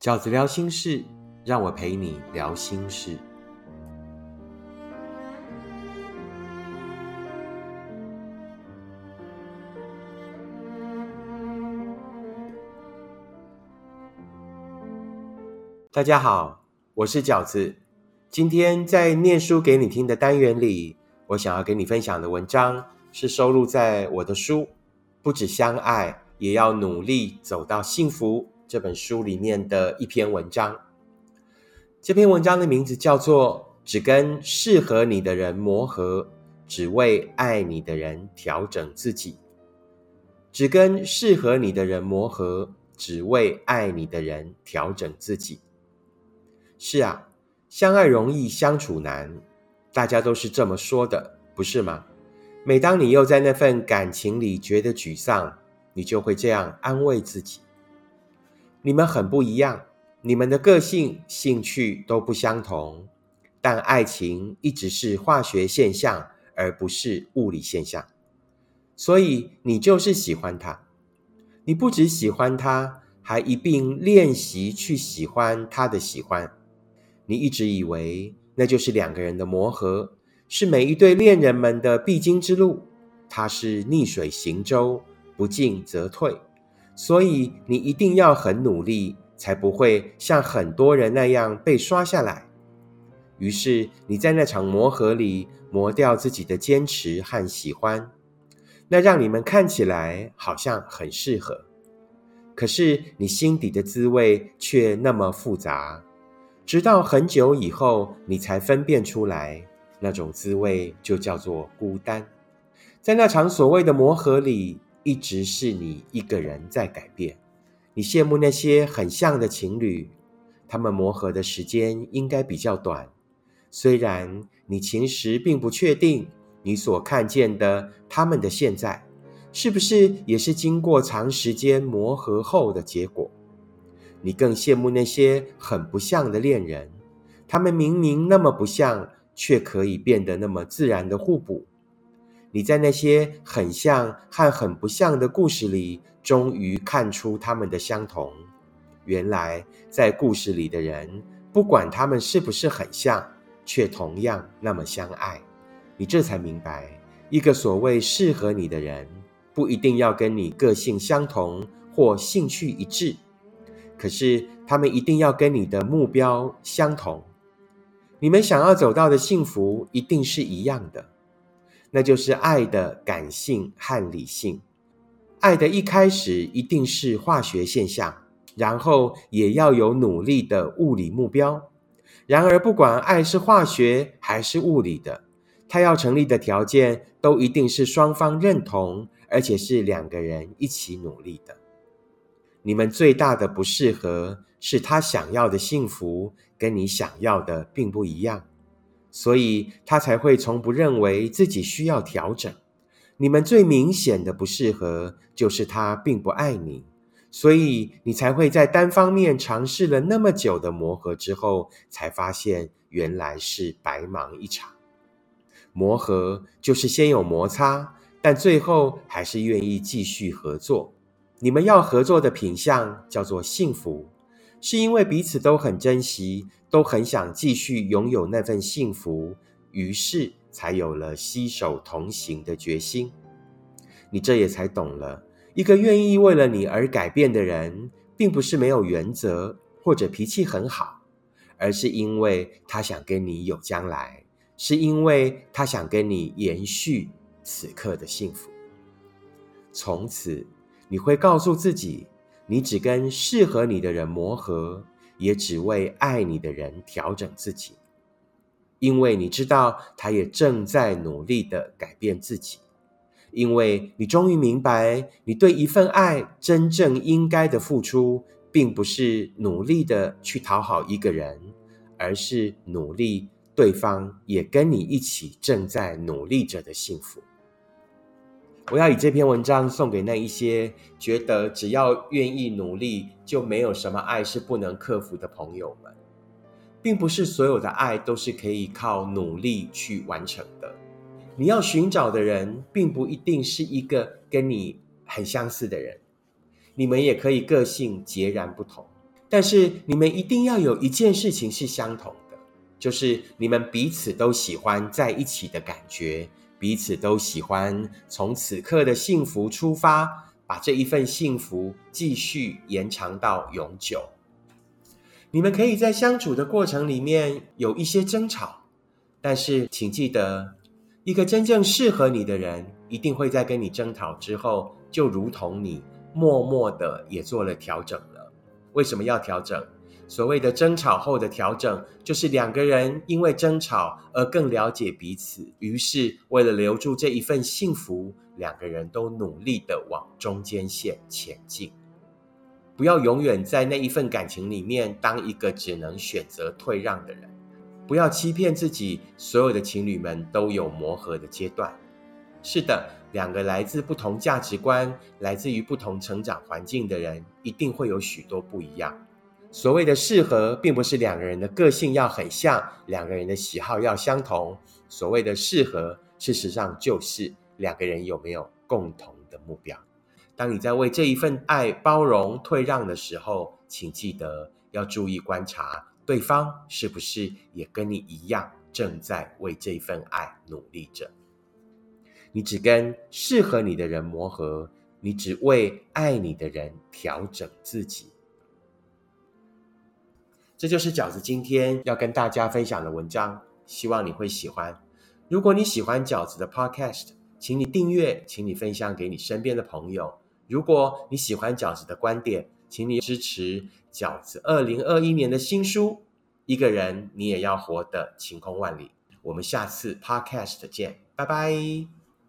饺子聊心事，让我陪你聊心事。大家好，我是饺子。今天在念书给你听的单元里，我想要跟你分享的文章是收录在我的书《不止相爱，也要努力走到幸福》这本书里面的一篇文章。这篇文章的名字叫做《只跟适合你的人磨合，只为爱你的人调整自己》。只跟适合你的人磨合，只为爱你的人调整自己。是啊，相爱容易相处难，大家都是这么说的，不是吗？每当你又在那份感情里觉得沮丧，你就会这样安慰自己：你们很不一样，你们的个性、兴趣都不相同，但爱情一直是化学现象，而不是物理现象。所以你就是喜欢他，你不只喜欢他，还一并练习去喜欢他的喜欢。你一直以为那就是两个人的磨合，是每一对恋人们的必经之路。它是逆水行舟，不进则退，所以你一定要很努力，才不会像很多人那样被刷下来。于是你在那场磨合里磨掉自己的坚持和喜欢，那让你们看起来好像很适合，可是你心底的滋味却那么复杂。直到很久以后，你才分辨出来，那种滋味就叫做孤单。在那场所谓的磨合里，一直是你一个人在改变。你羡慕那些很像的情侣，他们磨合的时间应该比较短。虽然你其实并不确定，你所看见的他们的现在，是不是也是经过长时间磨合后的结果。你更羡慕那些很不像的恋人，他们明明那么不像，却可以变得那么自然的互补。你在那些很像和很不像的故事里，终于看出他们的相同。原来，在故事里的人，不管他们是不是很像，却同样那么相爱。你这才明白，一个所谓适合你的人，不一定要跟你个性相同或兴趣一致。可是，他们一定要跟你的目标相同，你们想要走到的幸福一定是一样的，那就是爱的感性和理性。爱的一开始一定是化学现象，然后也要有努力的物理目标。然而，不管爱是化学还是物理的，它要成立的条件都一定是双方认同，而且是两个人一起努力的。你们最大的不适合是他想要的幸福跟你想要的并不一样，所以他才会从不认为自己需要调整。你们最明显的不适合就是他并不爱你，所以你才会在单方面尝试了那么久的磨合之后，才发现原来是白忙一场。磨合就是先有摩擦，但最后还是愿意继续合作。你们要合作的品相叫做幸福，是因为彼此都很珍惜，都很想继续拥有那份幸福，于是才有了携手同行的决心。你这也才懂了，一个愿意为了你而改变的人，并不是没有原则或者脾气很好，而是因为他想跟你有将来，是因为他想跟你延续此刻的幸福，从此。你会告诉自己，你只跟适合你的人磨合，也只为爱你的人调整自己，因为你知道他也正在努力的改变自己，因为你终于明白，你对一份爱真正应该的付出，并不是努力的去讨好一个人，而是努力对方也跟你一起正在努力着的幸福。我要以这篇文章送给那一些觉得只要愿意努力就没有什么爱是不能克服的朋友们，并不是所有的爱都是可以靠努力去完成的。你要寻找的人，并不一定是一个跟你很相似的人，你们也可以个性截然不同。但是你们一定要有一件事情是相同的，就是你们彼此都喜欢在一起的感觉，彼此都喜欢从此刻的幸福出发，把这一份幸福继续延长到永久。你们可以在相处的过程里面有一些争吵，但是请记得，一个真正适合你的人，一定会在跟你争吵之后，就如同你默默的也做了调整了。为什么要调整？所谓的争吵后的调整，就是两个人因为争吵而更了解彼此，于是为了留住这一份幸福，两个人都努力的往中间线前进。不要永远在那一份感情里面当一个只能选择退让的人。不要欺骗自己，所有的情侣们都有磨合的阶段。是的。两个来自不同价值观、来自于不同成长环境的人，一定会有许多不一样。所谓的适合，并不是两个人的个性要很像，两个人的喜好要相同。所谓的适合，事实上就是两个人有没有共同的目标。当你在为这一份爱包容退让的时候，请记得要注意观察对方是不是也跟你一样，正在为这份爱努力着。你只跟适合你的人磨合，你只为爱你的人调整自己。这就是饺子今天要跟大家分享的文章，希望你会喜欢。如果你喜欢饺子的 Podcast，请你订阅，请你分享给你身边的朋友。如果你喜欢饺子的观点，请你支持饺子二零二一年的新书《一个人你也要活得晴空万里》。我们下次 Podcast 见，拜拜。